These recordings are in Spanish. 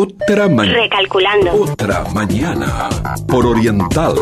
Otra mañana. Recalculando. Otra mañana. Por Oriental.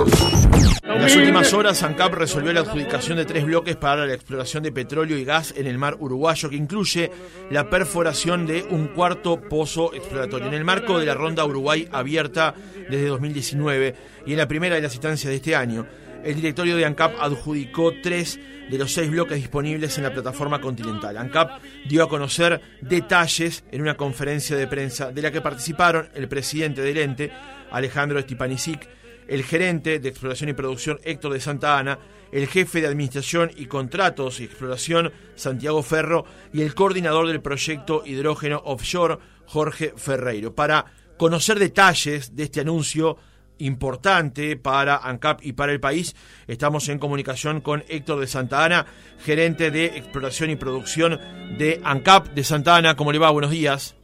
En las últimas horas, ANCAP resolvió la adjudicación de tres bloques para la exploración de petróleo y gas en el mar uruguayo, que incluye la perforación de un cuarto pozo exploratorio. En el marco de la ronda Uruguay abierta desde 2019 y en la primera de las instancias de este año, el directorio de ANCAP adjudicó tres de los seis bloques disponibles en la plataforma continental. ANCAP dio a conocer detalles en una conferencia de prensa de la que participaron el presidente del ente, Alejandro Stipanisic, el gerente de exploración y producción Héctor de Santa Ana, el jefe de administración y contratos y exploración Santiago Ferro y el coordinador del proyecto hidrógeno offshore Jorge Ferreiro. Para conocer detalles de este anuncio, importante para ANCAP y para el país. Estamos en comunicación con Héctor de Santa Ana, gerente de exploración y producción de ANCAP de Santa Ana. ¿Cómo le va? Buenos días.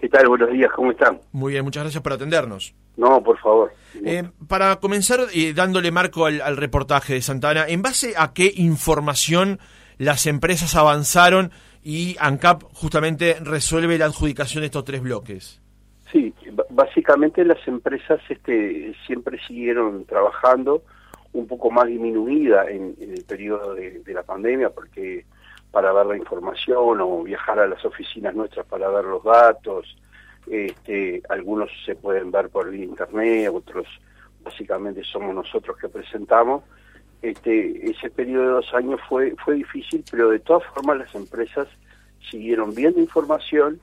¿Qué tal? Buenos días, ¿cómo están? Muy bien, muchas gracias por atendernos. No, por favor. Eh, para comenzar, eh, dándole marco al, al reportaje de Santa Ana, ¿en base a qué información las empresas avanzaron y ANCAP justamente resuelve la adjudicación de estos tres bloques? Sí, básicamente las empresas este, siempre siguieron trabajando un poco más disminuida en, el periodo de, la pandemia porque para ver la información o viajar a las oficinas nuestras para ver los datos, este, algunos se pueden ver por internet, otros básicamente somos nosotros que presentamos. Este, ese periodo de dos años fue, fue difícil, pero de todas formas las empresas siguieron viendo información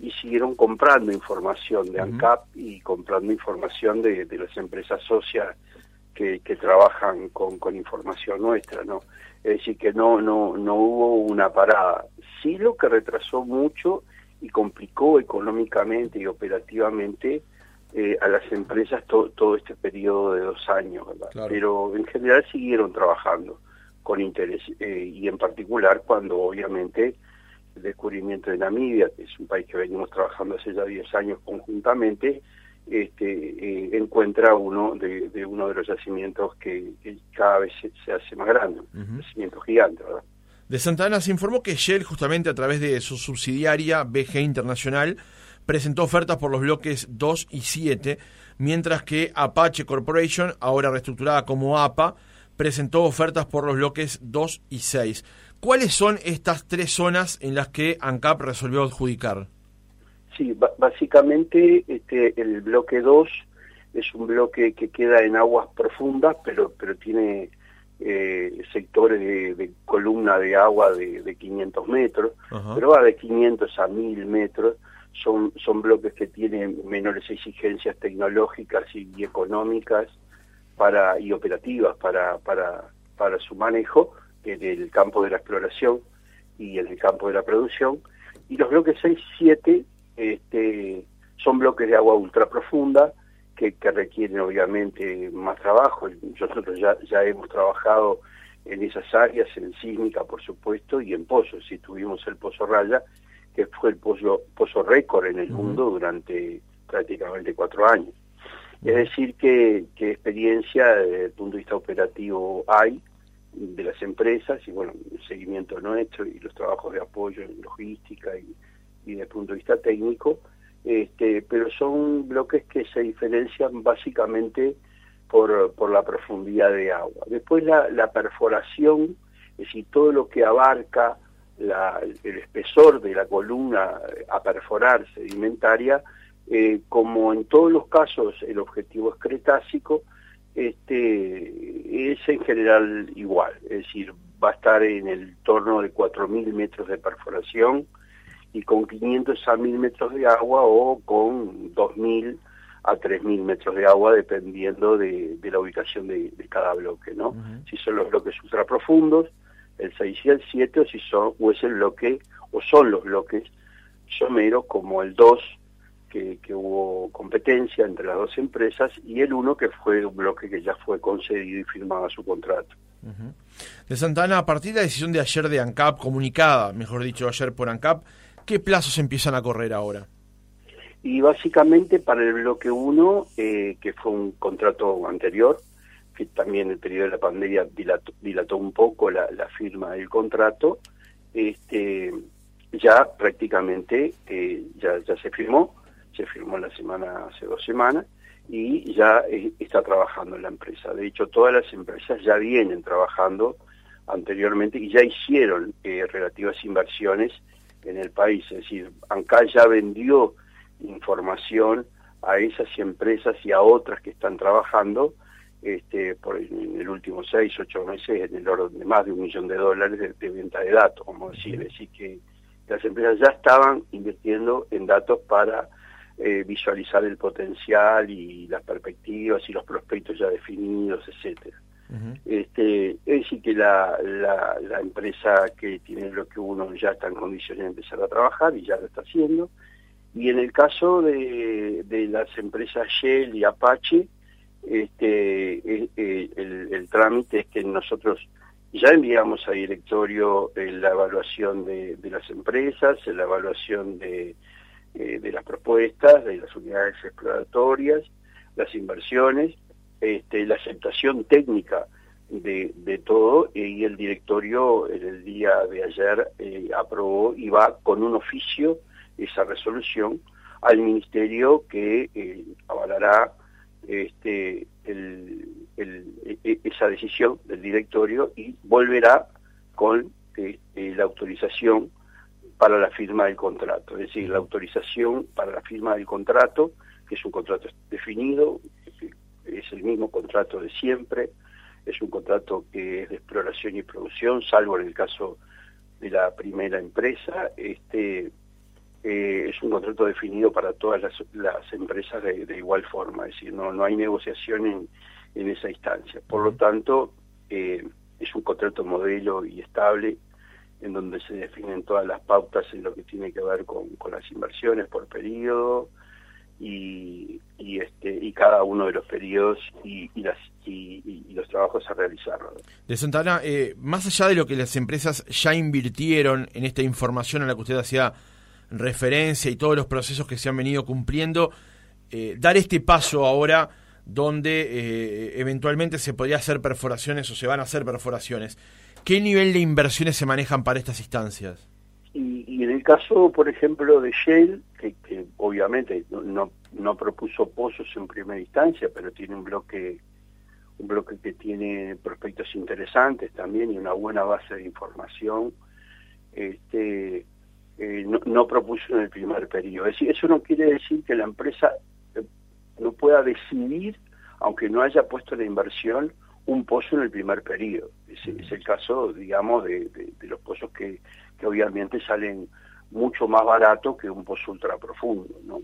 y siguieron comprando información de ANCAP y comprando información de, las empresas socias que, trabajan con, con, información nuestra, ¿no? Es decir, que no, no, no hubo una parada. Sí lo que retrasó mucho y complicó económicamente y operativamente eh, a las empresas todo este periodo de dos años, ¿verdad? Pero en general siguieron trabajando con interés eh, y en particular cuando obviamente el descubrimiento de Namibia, que es un país que venimos trabajando hace ya 10 años conjuntamente, este, eh, encuentra uno de, uno de los yacimientos que, cada vez se, hace más grande, un yacimiento gigante, ¿verdad? De Santana se informó que Shell, justamente a través de su subsidiaria BG Internacional, presentó ofertas por los bloques 2 y 7, mientras que Apache Corporation, ahora reestructurada como APA, presentó ofertas por los bloques 2 y 6. ¿Cuáles son estas tres zonas en las que ANCAP resolvió adjudicar? Sí, básicamente este, el bloque 2 es un bloque que queda en aguas profundas, pero, pero tiene eh, sectores de, columna de agua de, 500 metros, pero va de 500 a 1000 metros. Son, son bloques que tienen menores exigencias tecnológicas y, económicas para y operativas para, para, para su manejo, en el campo de la exploración y en el campo de la producción. Y los bloques 6 y 7 este, son bloques de agua ultra profunda que, requieren obviamente más trabajo. Nosotros ya, ya hemos trabajado en esas áreas, en sísmica por supuesto, y en pozos. Si tuvimos el pozo Raya, que fue el pozo, pozo récord en el mundo durante prácticamente cuatro años. Es decir, que, que experiencia desde el punto de vista operativo hay, de las empresas y bueno, el seguimiento nuestro y los trabajos de apoyo en logística y, y desde el punto de vista técnico, este, pero son bloques que se diferencian básicamente por, por la profundidad de agua. Después la, perforación, es decir, todo lo que abarca el espesor de la columna a perforar sedimentaria, eh, como en todos los casos el objetivo es cretácico, este, es en general igual, es decir, va a estar en el torno de 4.000 metros de perforación y con 500 a 1.000 metros de agua o con 2.000 a 3.000 metros de agua dependiendo de, la ubicación de, cada bloque, ¿no? Si son los bloques ultraprofundos, el 6 y el 7, o si son, o es el bloque, o son los bloques someros como el 2, que, hubo competencia entre las dos empresas y el uno que fue un bloque que ya fue concedido y firmaba su contrato. De Santana, a partir de la decisión de ayer de ANCAP, comunicada, mejor dicho, ayer por ANCAP, ¿qué plazos empiezan a correr ahora? Y básicamente para el bloque 1, eh, que fue un contrato anterior, que también el periodo de la pandemia dilató, un poco la, firma del contrato, este, ya prácticamente eh, ya, ya se firmó, se firmó la semana, hace dos semanas, y ya está trabajando en la empresa. De hecho, todas las empresas ya vienen trabajando anteriormente y ya hicieron eh, relativas inversiones en el país. Es decir, ANCA ya vendió información a esas empresas y a otras que están trabajando este, por en el último seis, ocho meses en el orden de más de un millón de dólares de, venta de datos, como decir, decir que las empresas ya estaban invirtiendo en datos para eh, visualizar el potencial y las perspectivas y los prospectos ya definidos, etcétera. este, es decir, que la, la, empresa que tiene lo que uno ya está en condiciones de empezar a trabajar y ya lo está haciendo. Y en el caso de, de las empresas Shell y Apache, este, eh, el, el, trámite es que nosotros ya enviamos a directorio eh, la evaluación de, las empresas, la evaluación de, de las propuestas, de las unidades exploratorias, las inversiones, este, la aceptación técnica de, todo y el directorio en el día de ayer aprobó y va con un oficio esa resolución al ministerio que avalará este, el, e, e, esa decisión del directorio y volverá con este, la autorización para la firma del contrato, es decir, la autorización para la firma del contrato, que es un contrato definido, es el mismo contrato de siempre, es un contrato que es de exploración y producción, salvo en el caso de la primera empresa, este eh, es un contrato definido para todas las, empresas de, igual forma, es decir, no, no hay negociación en, en esa instancia. Por lo tanto, eh, es un contrato modelo y estable en donde se definen todas las pautas en lo que tiene que ver con, las inversiones por periodo y, y, este y cada uno de los periodos y, las y, los trabajos a realizar. De Santana, eh, más allá de lo que las empresas ya invirtieron en esta información a la que usted hacía referencia y todos los procesos que se han venido cumpliendo, eh, dar este paso ahora donde eh, eventualmente se podría hacer perforaciones o se van a hacer perforaciones. ¿Qué nivel de inversiones se manejan para estas instancias? Y, en el caso, por ejemplo, de Shell, que, obviamente no, no, propuso pozos en primera instancia, pero tiene un bloque un bloque que tiene prospectos interesantes también y una buena base de información. Este, eh, no, propuso en el primer periodo. Es eso no quiere decir que la empresa eh, no pueda decidir, aunque no haya puesto la inversión, un pozo en el primer periodo. Es, el caso, digamos, de, los pozos que, obviamente salen mucho más barato que un pozo ultra profundo, ¿no?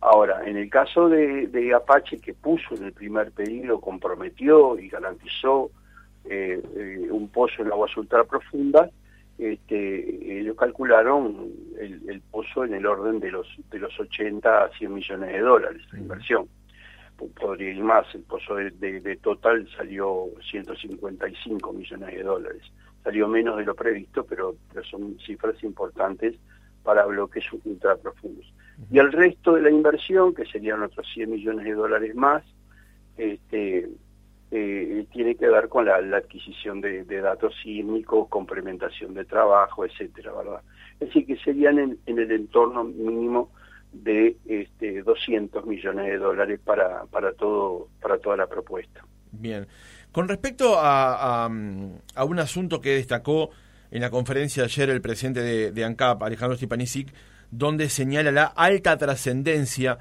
Ahora, en el caso de, Apache, que puso en el primer periodo, comprometió y garantizó eh, un pozo en aguas ultra profundas, este, ellos calcularon el, pozo en el orden de los de los 80 a 100 millones de dólares la inversión. Podría ir más, el pozo de, total salió 155 millones de dólares. Salió menos de lo previsto, pero, son cifras importantes para bloques ultra profundos. Y el resto de la inversión, que serían otros 100 millones de dólares más, este, eh, tiene que ver con la, adquisición de, datos sísmicos, complementación de trabajo, etcétera, ¿verdad? Es decir, que serían en, el entorno mínimo de este, 200 millones de dólares para, para, todo, para toda la propuesta. Bien. Con respecto a, a, un asunto que destacó en la conferencia de ayer el presidente de, de ANCAP, Alejandro Stipanisic, donde señala la alta trascendencia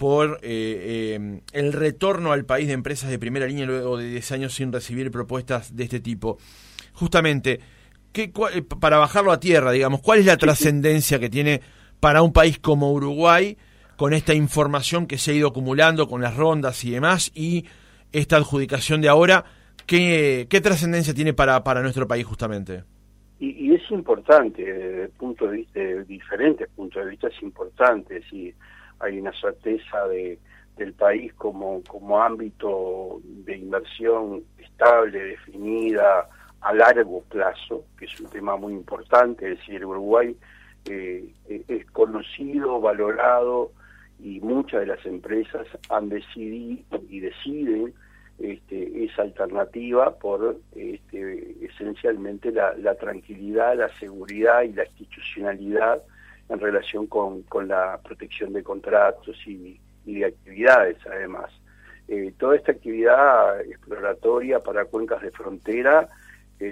por eh, eh, el retorno al país de empresas de primera línea luego de 10 años sin recibir propuestas de este tipo. Justamente, ¿qué, eh, para bajarlo a tierra, digamos, ¿cuál es la trascendencia que tiene para un país como Uruguay con esta información que se ha ido acumulando con las rondas y demás y esta adjudicación de ahora? ¿Qué, qué trascendencia tiene para, para nuestro país justamente? Y, es importante, desde punto de vista, de diferentes puntos de vista es importante, si hay una certeza de, del país como, como ámbito de inversión estable, definida a largo plazo, que es un tema muy importante, es decir, Uruguay eh, es conocido, valorado y muchas de las empresas han decidido y deciden este, esa alternativa por este, esencialmente la, tranquilidad, la seguridad y la institucionalidad en relación con, con la protección de contratos y, de actividades además. Eh, toda esta actividad exploratoria para cuencas de frontera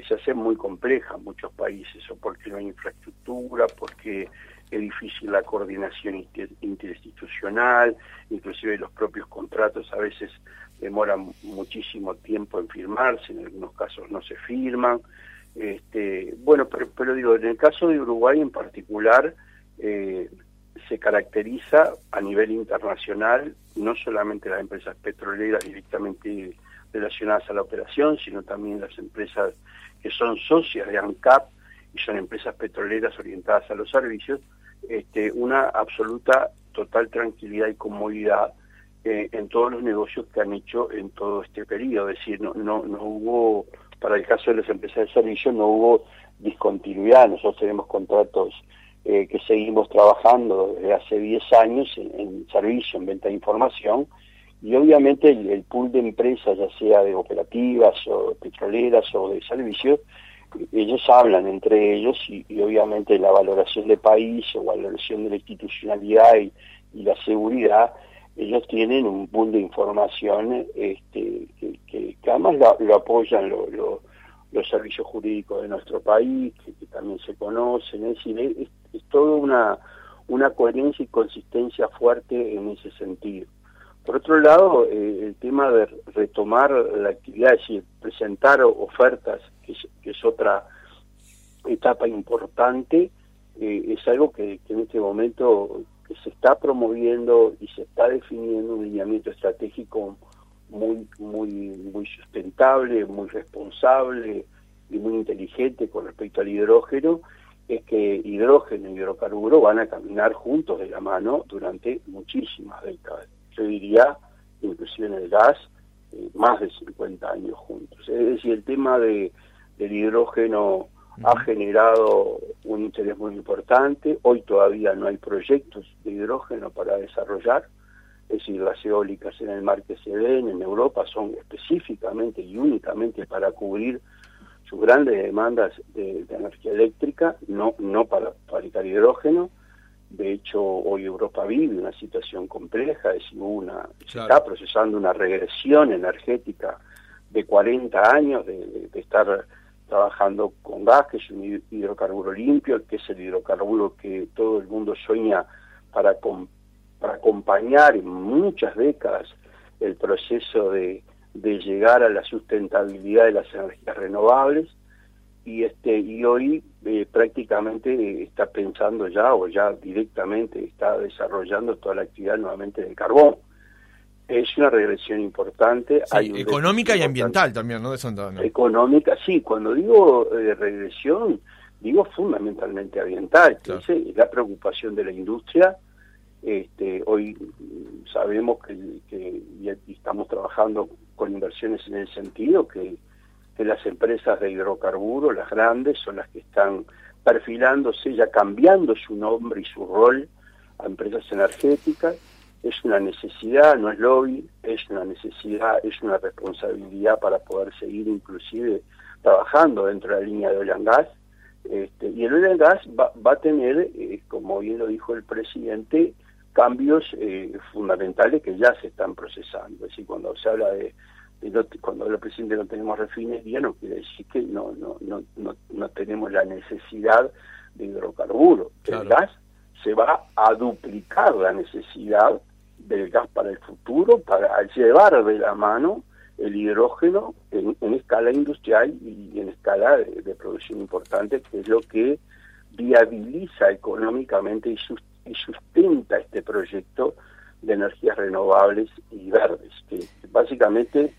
se hace muy compleja en muchos países, o porque no hay infraestructura, porque es difícil la coordinación interinstitucional, inclusive los propios contratos a veces demoran muchísimo tiempo en firmarse, en algunos casos no se firman. Este, bueno, pero, pero digo, en el caso de Uruguay en particular, eh, se caracteriza a nivel internacional, no solamente las empresas petroleras directamente relacionadas a la operación, sino también las empresas que son socias de ANCAP y son empresas petroleras orientadas a los servicios, este, una absoluta total tranquilidad y comodidad eh, en todos los negocios que han hecho en todo este periodo. Es decir, no, no, no hubo, para el caso de las empresas de servicios, no hubo discontinuidad. Nosotros tenemos contratos eh, que seguimos trabajando desde hace 10 años en, servicio, en venta de información, y obviamente el, pool de empresas, ya sea de operativas o petroleras o de servicios, ellos hablan entre ellos y, obviamente la valoración de país o valoración de la institucionalidad y, la seguridad, ellos tienen un pool de información este, que, además lo, apoyan los servicios jurídicos de nuestro país, que, también se conocen, es decir, es, toda una coherencia y consistencia fuerte en ese sentido. Por otro lado, eh, el tema de retomar la actividad, es decir, presentar ofertas, que es, otra etapa importante, eh, es algo que, en este momento se está promoviendo y se está definiendo un lineamiento estratégico muy muy muy sustentable, muy responsable y muy inteligente con respecto al hidrógeno es que hidrógeno y hidrocarburo van a caminar juntos de la mano durante muchísimas décadas. Yo diría, inclusive en el gas, eh, más de 50 años juntos. Es decir, el tema de, del hidrógeno ha generado un interés muy importante. Hoy todavía no hay proyectos de hidrógeno para desarrollar. Es decir, las eólicas en el mar que se ven en Europa son específicamente y únicamente para cubrir sus grandes demandas de, energía eléctrica, no, no para fabricar hidrógeno. De hecho, hoy Europa vive una situación compleja, es una, se está procesando una regresión energética de 40 años de, estar trabajando con gas, que es un hidrocarburo limpio, que es el hidrocarburo que todo el mundo sueña para, para acompañar en muchas décadas el proceso de, de llegar a la sustentabilidad de las energías renovables y este y hoy eh, prácticamente está pensando ya o ya directamente está desarrollando toda la actividad nuevamente del carbón. Es una regresión importante económica y ambiental también no de Santa económica sí cuando digo eh, regresión digo fundamentalmente ambiental que es la preocupación de la industria. Este, hoy sabemos que, que estamos trabajando con inversiones en el sentido que, las empresas de hidrocarburos, las grandes, son las que están perfilándose, ya cambiando su nombre y su rol a empresas energéticas. Es una necesidad, no es lobby, es una necesidad, es una responsabilidad para poder seguir inclusive trabajando dentro de la línea de oil and gas. Este, y el oil and gas va, va a tener, eh, como bien lo dijo el presidente, cambios eh, fundamentales que ya se están procesando. Es decir, cuando se habla de, cuando el presidente no tenemos refinería, no quiere decir que no, no, no, no, no tenemos la necesidad de hidrocarburos. El gas se va a duplicar la necesidad del gas para el futuro, para llevar de la mano el hidrógeno en, escala industrial y en escala de, de, producción importante, que es lo que viabiliza económicamente y sustenta y sustenta este proyecto de energías renovables y verdes, que básicamente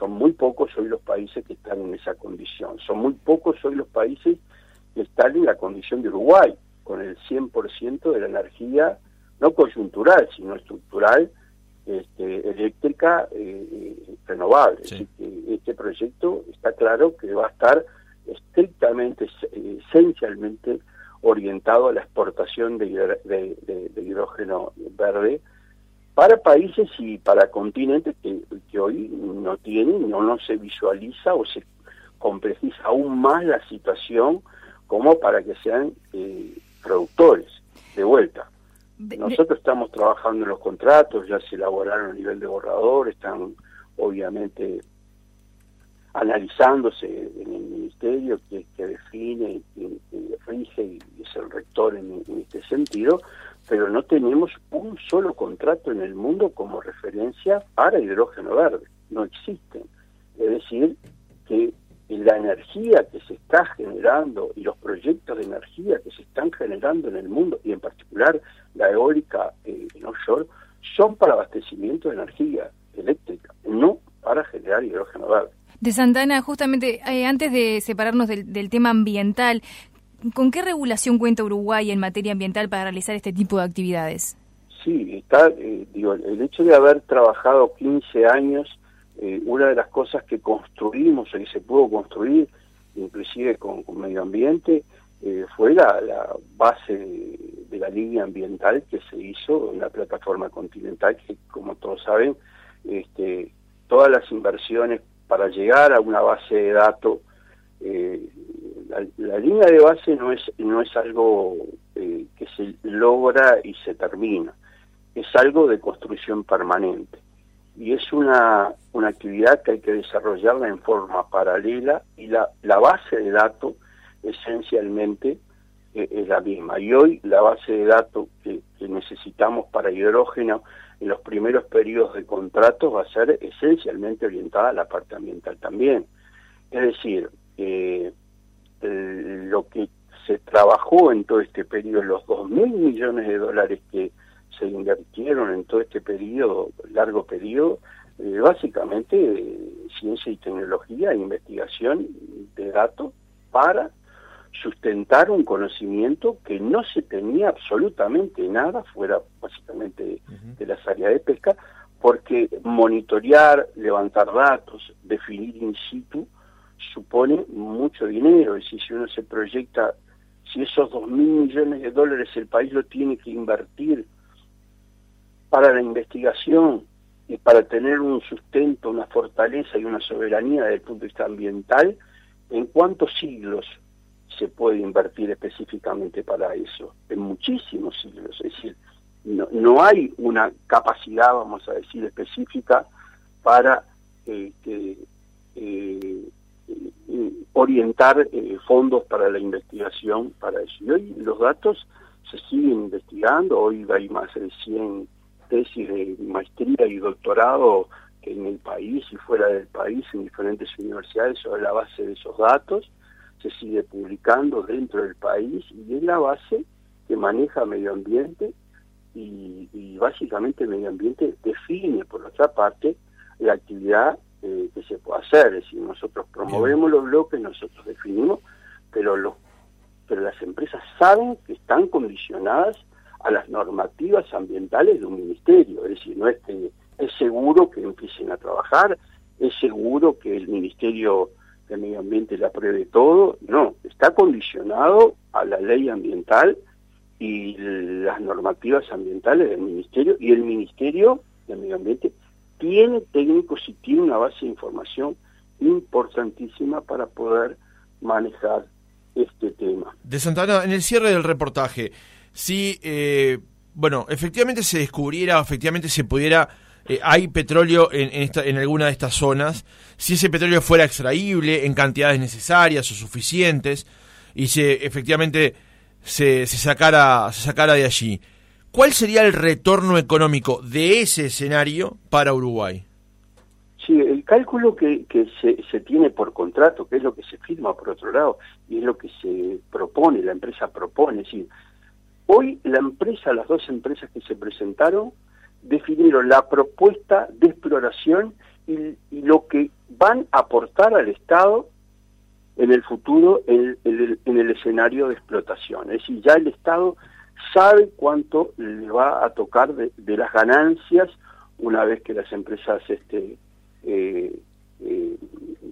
son muy pocos hoy los países que están en esa condición, son muy pocos hoy los países que están en la condición de Uruguay, con el 100% de la energía, no coyuntural, sino estructural, este, eléctrica eh, renovable. Así que este proyecto está claro que va a estar estrictamente, esencialmente orientado a la exportación de, hidrógeno verde para países y para continentes que, hoy no tienen, no, no se visualiza o se complejiza aún más la situación como para que sean eh, productores. de vuelta. Nosotros estamos trabajando en los contratos, ya se elaboraron a nivel de borrador, están obviamente analizándose en el ministerio que, define, y rige y es el rector en, este sentido, pero no tenemos un solo contrato en el mundo como referencia para hidrógeno verde, no existen. Es decir, que la energía que se está generando y los proyectos de energía que se están generando en el mundo, y en particular la eólica eh, en offshore, son para abastecimiento de energía eléctrica, no para generar hidrógeno verde. De Santana, justamente eh, antes de separarnos del, tema ambiental, ¿con qué regulación cuenta Uruguay en materia ambiental para realizar este tipo de actividades? Sí, está, eh, digo, el hecho de haber trabajado 15 años, eh, una de las cosas que construimos que se pudo construir, inclusive con, medio ambiente, fue la, base de, la línea ambiental que se hizo en la plataforma continental, que como todos saben, este, todas las inversiones para llegar a una base de datos, eh, la, línea de base no es, no es algo eh, que se logra y se termina, es algo de construcción permanente. Y es una, una actividad que hay que desarrollarla en forma paralela y la, la base de datos esencialmente eh, es la misma. Y hoy la base de datos que necesitamos para hidrógeno en los primeros periodos de contratos va a ser esencialmente orientada a la parte ambiental también. Es decir, eh, lo que se trabajó en todo este periodo, los dos mil millones de dólares que se invirtieron en todo este periodo, largo periodo, eh, básicamente eh, ciencia y tecnología investigación de datos para sustentar un conocimiento que no se tenía absolutamente nada fuera básicamente de las áreas de pesca, porque monitorear, levantar datos, definir in situ, supone mucho dinero. Es decir, si uno se proyecta, si esos dos mil millones de dólares el país lo tiene que invertir para la investigación y para tener un sustento, una fortaleza y una soberanía desde el punto de vista ambiental, ¿en cuántos siglos se puede invertir específicamente para eso, en muchísimos siglos. Es decir, no, no hay una capacidad, vamos a decir, específica para eh, eh, orientar eh, fondos para la investigación para eso. Y hoy los datos se siguen investigando, hoy hay más de 100 tesis de maestría y doctorado que en el país y fuera del país, en diferentes universidades, sobre la base de esos datos se sigue publicando dentro del país y es la base que maneja medio ambiente y, básicamente medio ambiente define por otra parte la actividad eh, que se hacer, es decir, nosotros promovemos los bloques, nosotros definimos, pero los pero las empresas saben que están condicionadas a las normativas ambientales de un ministerio, es decir, no es que es seguro que empiecen a trabajar, es seguro que el ministerio el medio ambiente la apruebe todo, no, está condicionado a la ley ambiental y las normativas ambientales del ministerio y el ministerio del medio ambiente tiene técnicos y tiene una base de información importantísima para poder manejar este tema. De Santana, en el cierre del reportaje, si, eh, bueno, efectivamente se descubriera, efectivamente se pudiera eh, hay petróleo en, en, esta, en alguna de estas zonas, si ese petróleo fuera extraíble en cantidades necesarias o suficientes y se efectivamente se, se, sacara, se sacara de allí, ¿cuál sería el retorno económico de ese escenario para Uruguay? Sí, el cálculo que, que se, se, tiene por contrato, que es lo que se firma por otro lado, y es lo que se propone, la empresa propone. Es decir, hoy la empresa, las dos empresas que se presentaron, definieron la propuesta de exploración y, lo que van a aportar al Estado en el futuro en, el escenario de explotación. Es decir, ya el Estado sabe cuánto le va a tocar de, las ganancias una vez que las empresas, este, eh, eh,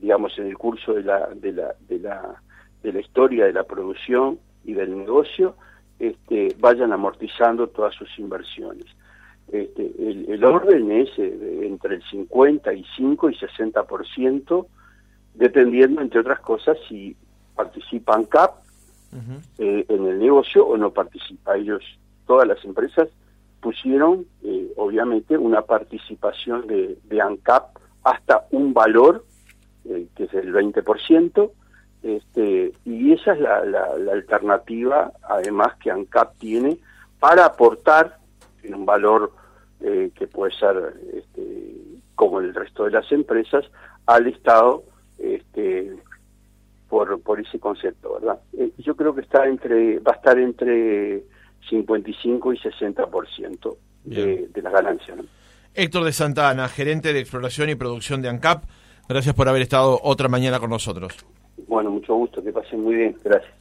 digamos, en el curso de la, de la, de la, de la historia de la producción y del negocio, este, vayan amortizando todas sus inversiones. Este, el, orden es eh, entre el 55 y 60%, dependiendo, entre otras cosas, si participan CAP eh, en el negocio o no participa. Ellos, todas las empresas, pusieron eh, obviamente una participación de, de ANCAP hasta un valor eh, que es el 20%, este, y esa es la, la, alternativa, además, que ANCAP tiene para aportar en un valor eh, que puede ser este, como el resto de las empresas al Estado este, por, por ese concepto, ¿verdad? Eh, yo creo que está entre va a estar entre 55 y 60% de, de la ganancia. ¿no? Héctor de Santa Ana, gerente de exploración y producción de ANCAP, gracias por haber estado otra mañana con nosotros. Bueno, mucho gusto, que pasen muy bien, gracias.